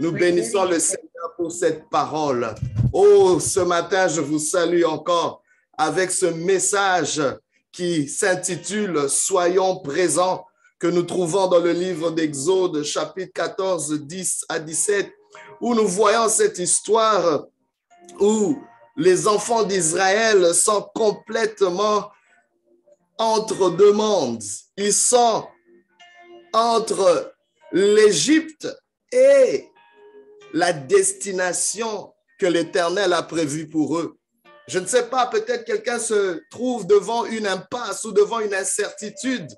Nous bénissons le Seigneur pour cette parole. Oh, ce matin, je vous salue encore avec ce message qui s'intitule Soyons présents, que nous trouvons dans le livre d'Exode, chapitre 14, 10 à 17, où nous voyons cette histoire où les enfants d'Israël sont complètement entre deux mondes. Ils sont entre l'Égypte et la destination que l'Éternel a prévue pour eux. Je ne sais pas, peut-être quelqu'un se trouve devant une impasse ou devant une incertitude.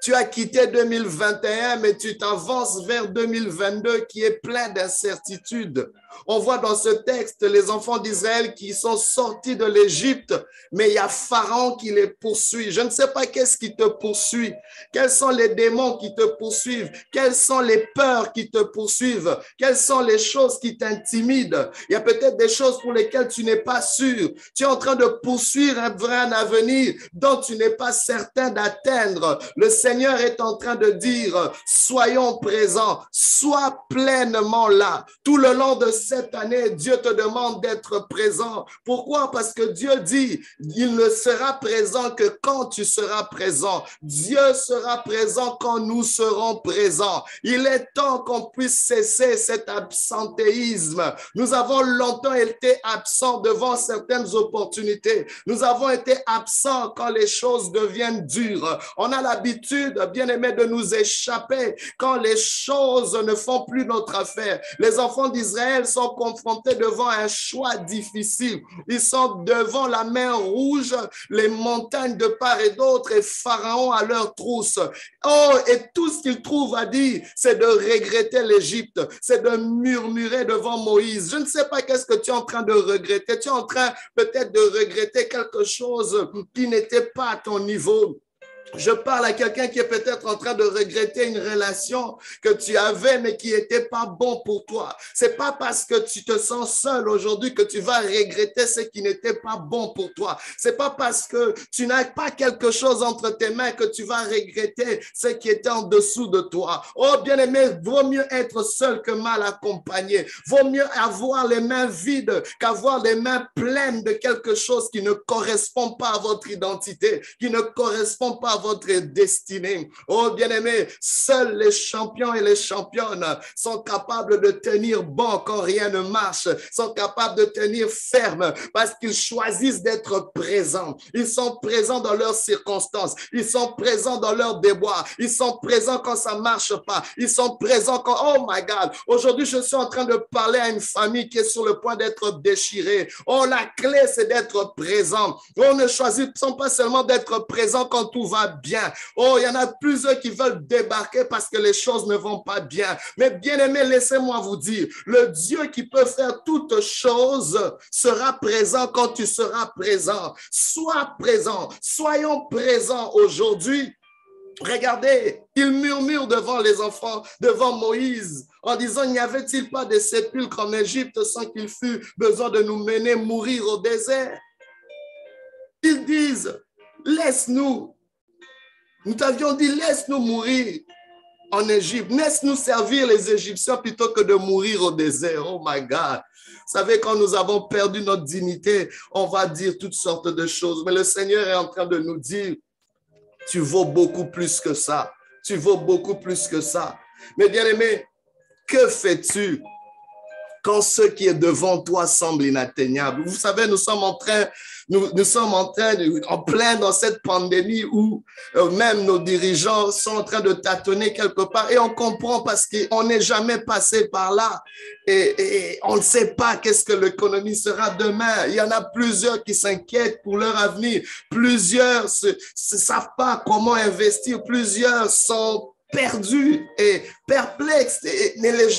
Tu as quitté 2021, mais tu t'avances vers 2022 qui est plein d'incertitudes. On voit dans ce texte les enfants d'Israël qui sont sortis de l'Égypte, mais il y a Pharaon qui les poursuit. Je ne sais pas qu'est-ce qui te poursuit. Quels sont les démons qui te poursuivent? Quelles sont les peurs qui te poursuivent? Quelles sont les choses qui t'intimident? Il y a peut-être des choses pour lesquelles tu n'es pas sûr. Tu es en train de poursuivre un vrai avenir dont tu n'es pas certain d'atteindre. Le Seigneur est en train de dire, soyons présents, sois pleinement là. Tout le long de cette année, Dieu te demande d'être présent. Pourquoi? Parce que Dieu dit, il ne sera présent que quand tu seras présent. Dieu sera présent quand nous serons présents. Il est temps qu'on puisse cesser cet absentéisme. Nous avons longtemps été absents devant certaines opportunités. Nous avons été absents quand les choses deviennent dures. On a l'habitude, bien aimé, de nous échapper quand les choses ne font plus notre affaire. Les enfants d'Israël sont confrontés devant un choix difficile. Ils sont devant la mer rouge, les montagnes de part et d'autre et Pharaon à leur trousse. Oh, et tout ce qu'ils trouvent à dire, c'est de regretter l'Égypte, c'est de murmurer devant Moïse. Je ne sais pas qu'est-ce que tu es en train de regretter. Tu es en train peut-être de regretter quelque chose qui n'était pas à ton niveau. Je parle à quelqu'un qui est peut-être en train de regretter une relation que tu avais, mais qui n'était pas bon pour toi. C'est pas parce que tu te sens seul aujourd'hui que tu vas regretter ce qui n'était pas bon pour toi. C'est pas parce que tu n'as pas quelque chose entre tes mains que tu vas regretter ce qui était en dessous de toi. Oh, bien aimé, vaut mieux être seul que mal accompagné. Vaut mieux avoir les mains vides qu'avoir les mains pleines de quelque chose qui ne correspond pas à votre identité, qui ne correspond pas à votre destinée. Oh, bien-aimé, seuls les champions et les championnes sont capables de tenir bon quand rien ne marche, sont capables de tenir ferme parce qu'ils choisissent d'être présents. Ils sont présents dans leurs circonstances. Ils sont présents dans leurs déboires. Ils sont présents quand ça marche pas. Ils sont présents quand, oh my God, aujourd'hui, je suis en train de parler à une famille qui est sur le point d'être déchirée. Oh, la clé, c'est d'être présent. On ne choisit pas seulement d'être présent quand tout va bien. Oh, il y en a plusieurs qui veulent débarquer parce que les choses ne vont pas bien. Mais bien aimé, laissez-moi vous dire, le Dieu qui peut faire toutes choses sera présent quand tu seras présent. Sois présent. Soyons présents aujourd'hui. Regardez, il murmure devant les enfants, devant Moïse, en disant, n'y avait-il pas de sépulcres en Égypte sans qu'il fût besoin de nous mener mourir au désert? Ils disent, laisse-nous nous t'avions dit, laisse-nous mourir en Égypte. Laisse-nous servir les Égyptiens plutôt que de mourir au désert. Oh my God. Vous savez, quand nous avons perdu notre dignité, on va dire toutes sortes de choses. Mais le Seigneur est en train de nous dire, tu vaux beaucoup plus que ça. Tu vaux beaucoup plus que ça. Mais bien aimé, que fais-tu quand ce qui est devant toi semble inatteignable? Vous savez, nous sommes en train nous, sommes en train, en plein dans cette pandémie où euh, même nos dirigeants sont en train de tâtonner quelque part et on comprend parce qu'on n'est jamais passé par là et, et on ne sait pas qu'est-ce que l'économie sera demain. Il y en a plusieurs qui s'inquiètent pour leur avenir. Plusieurs ne savent pas comment investir. Plusieurs sont perdus et perplexes.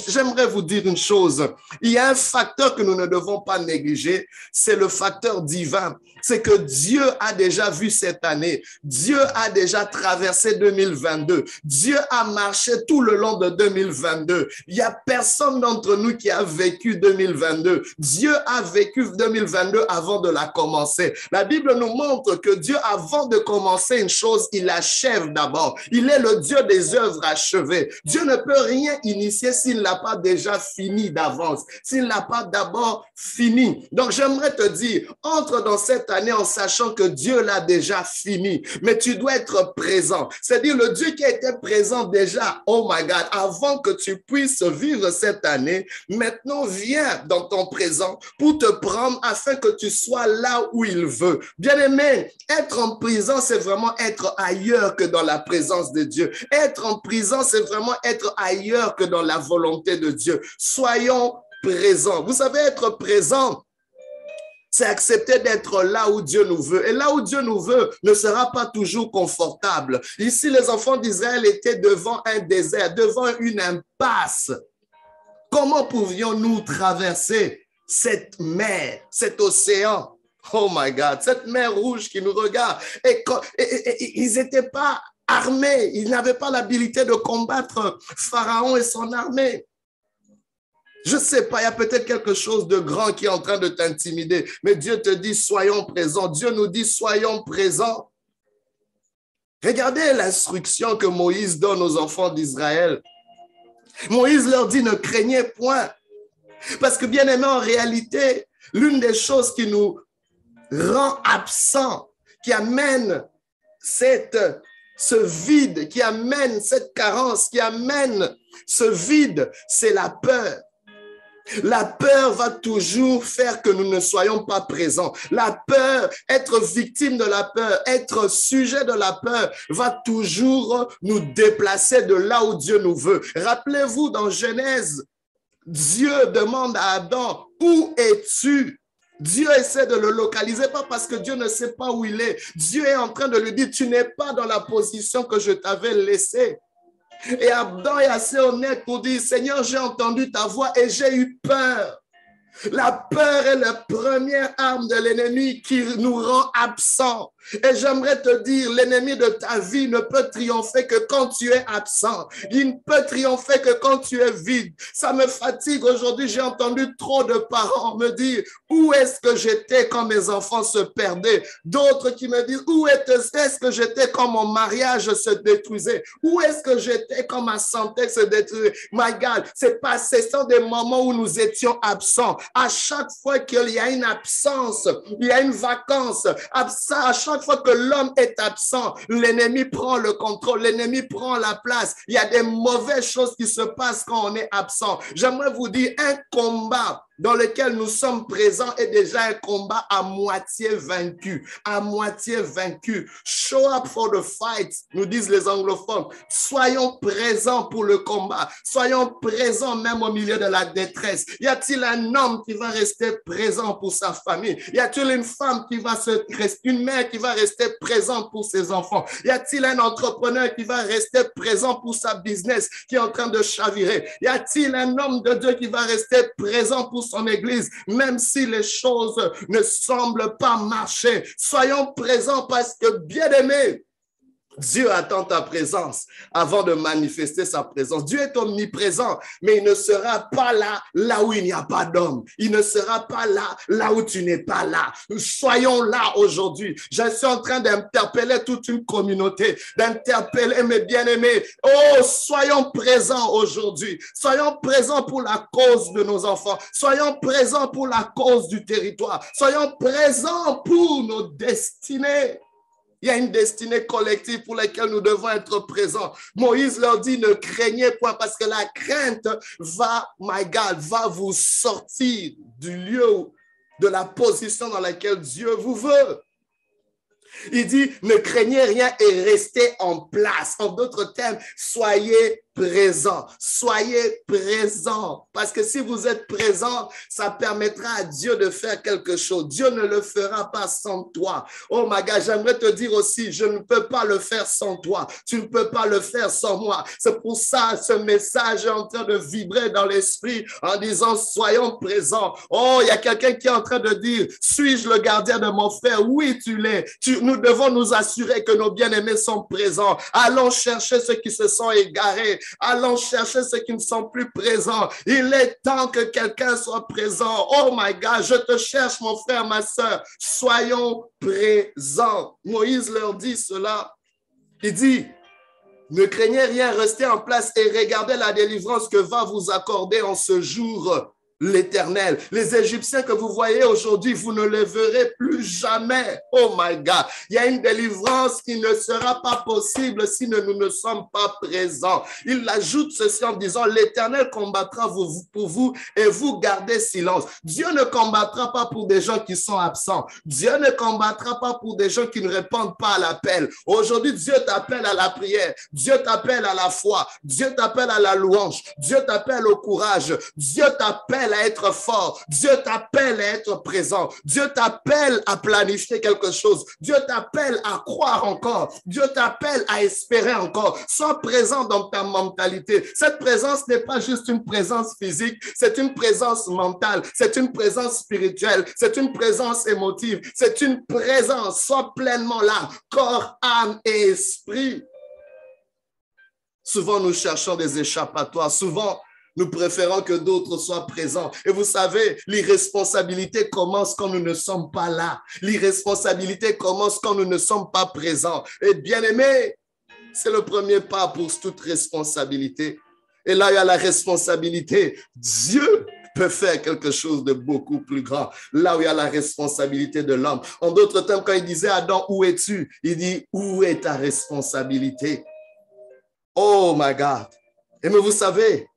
J'aimerais vous dire une chose. Il y a un facteur que nous ne devons pas négliger, c'est le facteur divin. C'est que Dieu a déjà vu cette année. Dieu a déjà traversé 2022. Dieu a marché tout le long de 2022. Il y a personne d'entre nous qui a vécu 2022. Dieu a vécu 2022 avant de la commencer. La Bible nous montre que Dieu, avant de commencer une chose, il achève d'abord. Il est le Dieu des œuvres achevées. Dieu ne peut rien initier s'il n'a pas déjà fini d'avance, s'il n'a pas d'abord fini. Donc j'aimerais te dire, entre dans cette année en sachant que Dieu l'a déjà fini, mais tu dois être présent. C'est-à-dire le Dieu qui était présent déjà, oh my God, avant que tu puisses vivre cette année, maintenant viens dans ton présent pour te prendre afin que tu sois là où il veut. Bien aimé, être en prison, c'est vraiment être ailleurs que dans la présence de Dieu. Être prison, c'est vraiment être ailleurs que dans la volonté de Dieu. Soyons présents. Vous savez, être présent, c'est accepter d'être là où Dieu nous veut. Et là où Dieu nous veut ne sera pas toujours confortable. Ici, les enfants d'Israël étaient devant un désert, devant une impasse. Comment pouvions-nous traverser cette mer, cet océan? Oh my God, cette mer rouge qui nous regarde. Et, ils n'étaient pas armés, ils n'avaient pas l'habilité de combattre Pharaon et son armée. Je ne sais pas, il y a peut-être quelque chose de grand qui est en train de t'intimider, mais Dieu te dit, soyons présents. Dieu nous dit, soyons présents. Regardez l'instruction que Moïse donne aux enfants d'Israël. Moïse leur dit, ne craignez point. Parce que bien aimé, en réalité, l'une des choses qui nous rend absent, qui amène cette, ce vide, qui amène cette carence, qui amène ce vide, c'est la peur. La peur va toujours faire que nous ne soyons pas présents. La peur, être victime de la peur, être sujet de la peur, va toujours nous déplacer de là où Dieu nous veut. Rappelez-vous dans Genèse, Dieu demande à Adam, où es-tu? Dieu essaie de le localiser, pas parce que Dieu ne sait pas où il est. Dieu est en train de lui dire, tu n'es pas dans la position que je t'avais laissée. Et Adam est assez honnête pour dire, Seigneur, j'ai entendu ta voix et j'ai eu peur. La peur est la première arme de l'ennemi qui nous rend absents. Et j'aimerais te dire, l'ennemi de ta vie ne peut triompher que quand tu es absent. Il ne peut triompher que quand tu es vide. Ça me fatigue aujourd'hui. J'ai entendu trop de parents me dire, où est-ce que j'étais quand mes enfants se perdaient? D'autres qui me disent, où est-ce que j'étais quand mon mariage se détruisait? Où est-ce que j'étais quand ma santé se détruisait? My God, c'est pas, ce sont des moments où nous étions absents. À chaque fois qu'il y a une absence, il y a une vacance, à chaque fois que l'homme est absent, l'ennemi prend le contrôle, l'ennemi prend la place. Il y a des mauvaises choses qui se passent quand on est absent. J'aimerais vous dire un combat dans lequel nous sommes présents est déjà un combat à moitié vaincu, à moitié vaincu. Show up for the fight, nous disent les anglophones. Soyons présents pour le combat. Soyons présents même au milieu de la détresse. Y a-t-il un homme qui va rester présent pour sa famille? Y a-t-il une femme qui va se une mère qui va rester présente pour ses enfants? Y a-t-il un entrepreneur qui va rester présent pour sa business qui est en train de chavirer? Y a-t-il un homme de Dieu qui va rester présent pour son église, même si les choses ne semblent pas marcher. Soyons présents parce que, bien aimés, Dieu attend ta présence avant de manifester sa présence. Dieu est omniprésent, mais il ne sera pas là, là où il n'y a pas d'homme. Il ne sera pas là, là où tu n'es pas là. Soyons là aujourd'hui. Je suis en train d'interpeller toute une communauté, d'interpeller mes bien-aimés. Oh, soyons présents aujourd'hui. Soyons présents pour la cause de nos enfants. Soyons présents pour la cause du territoire. Soyons présents pour nos destinées. Il y a une destinée collective pour laquelle nous devons être présents. Moïse leur dit, ne craignez point parce que la crainte va, my God, va vous sortir du lieu, de la position dans laquelle Dieu vous veut. Il dit, ne craignez rien et restez en place. En d'autres termes, soyez présent. Soyez présent. Parce que si vous êtes présent, ça permettra à Dieu de faire quelque chose. Dieu ne le fera pas sans toi. Oh my God, j'aimerais te dire aussi, je ne peux pas le faire sans toi. Tu ne peux pas le faire sans moi. C'est pour ça, ce message est en train de vibrer dans l'esprit en disant, soyons présents. Oh, il y a quelqu'un qui est en train de dire, suis-je le gardien de mon frère? Oui, tu l'es. nous devons nous assurer que nos bien-aimés sont présents. Allons chercher ceux qui se sont égarés. Allons chercher ceux qui ne sont plus présents. Il est temps que quelqu'un soit présent. Oh my God, je te cherche, mon frère, ma soeur. Soyons présents. Moïse leur dit cela. Il dit, Ne craignez rien, restez en place et regardez la délivrance que va vous accorder en ce jour l'éternel. Les Égyptiens que vous voyez aujourd'hui, vous ne les verrez plus jamais. Oh my God. Il y a une délivrance qui ne sera pas possible si nous ne sommes pas présents. Il ajoute ceci en disant, l'éternel combattra pour vous et vous gardez silence. Dieu ne combattra pas pour des gens qui sont absents. Dieu ne combattra pas pour des gens qui ne répondent pas à l'appel. Aujourd'hui, Dieu t'appelle à la prière. Dieu t'appelle à la foi. Dieu t'appelle à la louange. Dieu t'appelle au courage. Dieu t'appelle à être fort. Dieu t'appelle à être présent. Dieu t'appelle à planifier quelque chose. Dieu t'appelle à croire encore. Dieu t'appelle à espérer encore. Sois présent dans ta mentalité. Cette présence n'est pas juste une présence physique, c'est une présence mentale, c'est une présence spirituelle, c'est une présence émotive, c'est une présence. Sois pleinement là, corps, âme et esprit. Souvent, nous cherchons des échappatoires. Souvent, nous préférons que d'autres soient présents. Et vous savez, l'irresponsabilité commence quand nous ne sommes pas là. L'irresponsabilité commence quand nous ne sommes pas présents. Et bien aimé, c'est le premier pas pour toute responsabilité. Et là, il y a la responsabilité. Dieu peut faire quelque chose de beaucoup plus grand. Là où il y a la responsabilité de l'homme. En d'autres termes, quand il disait Adam, où es-tu? Il dit, où est ta responsabilité? Oh my God. Et mais vous savez,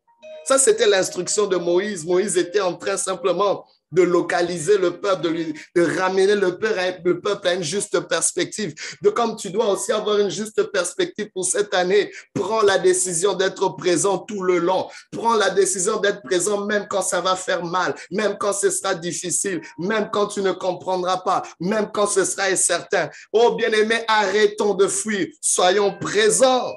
ça, c'était l'instruction de Moïse. Moïse était en train simplement de localiser le peuple, de, ramener le peuple, à, le peuple à une juste perspective. De comme tu dois aussi avoir une juste perspective pour cette année, prends la décision d'être présent tout le long. Prends la décision d'être présent même quand ça va faire mal, même quand ce sera difficile, même quand tu ne comprendras pas, même quand ce sera incertain. Oh bien-aimé, arrêtons de fuir. Soyons présents.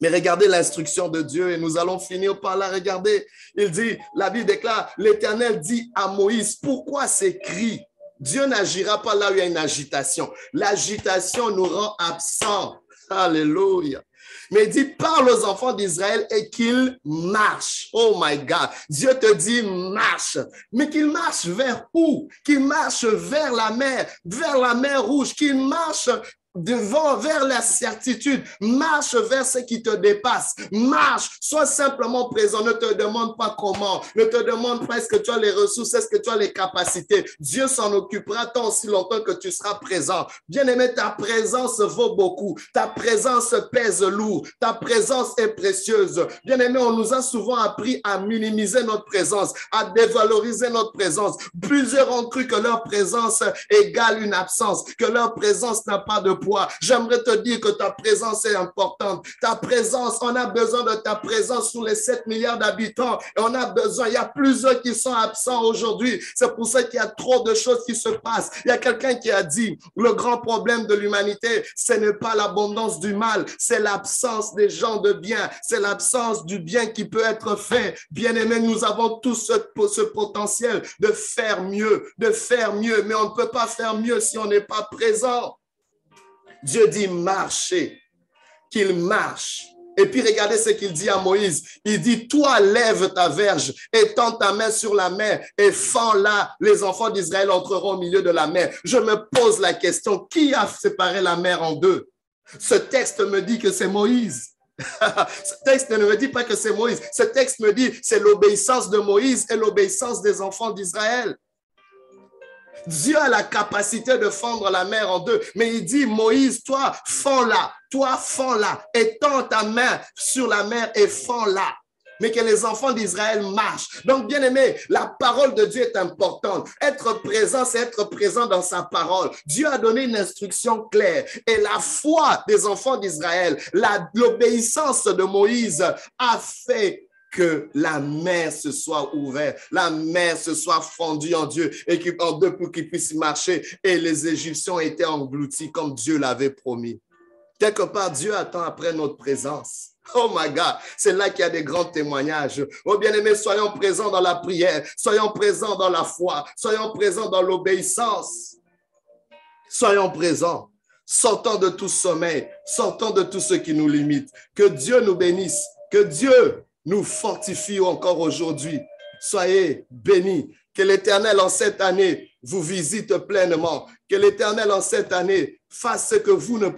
Mais regardez l'instruction de Dieu et nous allons finir par la regarder. Il dit, la Bible déclare, l'Éternel dit à Moïse, pourquoi ces cris Dieu n'agira pas là où il y a une agitation. L'agitation nous rend absents. Alléluia. Mais il dit, parle aux enfants d'Israël et qu'ils marchent. Oh my God. Dieu te dit, marche. Mais qu'ils marchent vers où? Qu'ils marchent vers la mer, vers la mer rouge, qu'ils marchent devant vers la certitude. Marche vers ce qui te dépasse. Marche. Sois simplement présent. Ne te demande pas comment. Ne te demande pas est-ce que tu as les ressources, est-ce que tu as les capacités. Dieu s'en occupera tant aussi longtemps que tu seras présent. Bien-aimé, ta présence vaut beaucoup. Ta présence pèse lourd. Ta présence est précieuse. Bien-aimé, on nous a souvent appris à minimiser notre présence, à dévaloriser notre présence. Plusieurs ont cru que leur présence égale une absence, que leur présence n'a pas de J'aimerais te dire que ta présence est importante. Ta présence, on a besoin de ta présence sous les 7 milliards d'habitants. Et on a besoin, il y a plusieurs qui sont absents aujourd'hui. C'est pour ça qu'il y a trop de choses qui se passent. Il y a quelqu'un qui a dit, le grand problème de l'humanité, ce n'est pas l'abondance du mal, c'est l'absence des gens de bien. C'est l'absence du bien qui peut être fait. Bien aimé, nous avons tous ce potentiel de faire mieux, de faire mieux, mais on ne peut pas faire mieux si on n'est pas présent. Dieu dit marcher, qu'il marche. Et puis regardez ce qu'il dit à Moïse. Il dit, toi lève ta verge, étends ta main sur la mer et fends-la. Les enfants d'Israël entreront au milieu de la mer. Je me pose la question, qui a séparé la mer en deux? Ce texte me dit que c'est Moïse. Ce texte ne me dit pas que c'est Moïse. Ce texte me dit c'est l'obéissance de Moïse et l'obéissance des enfants d'Israël. Dieu a la capacité de fendre la mer en deux. Mais il dit, Moïse, toi, fends-la. Toi, fends-la. Étends ta main sur la mer et fends-la mais que les enfants d'Israël marchent. Donc, bien aimé, la parole de Dieu est importante. Être présent, c'est être présent dans sa parole. Dieu a donné une instruction claire. Et la foi des enfants d'Israël, l'obéissance de Moïse a fait que la mer se soit ouverte, la mer se soit fondue en Dieu et en deux pour qu'ils puissent marcher. Et les Égyptiens étaient engloutis comme Dieu l'avait promis. Quelque part, Dieu attend après notre présence. Oh my God, c'est là qu'il y a des grands témoignages. Oh bien-aimés, soyons présents dans la prière, soyons présents dans la foi, soyons présents dans l'obéissance. Soyons présents, sortons de tout sommeil, sortons de tout ce qui nous limite. Que Dieu nous bénisse, que Dieu nous fortifie encore aujourd'hui. Soyez bénis. Que l'Éternel en cette année vous visite pleinement. Que l'Éternel en cette année fasse ce que vous ne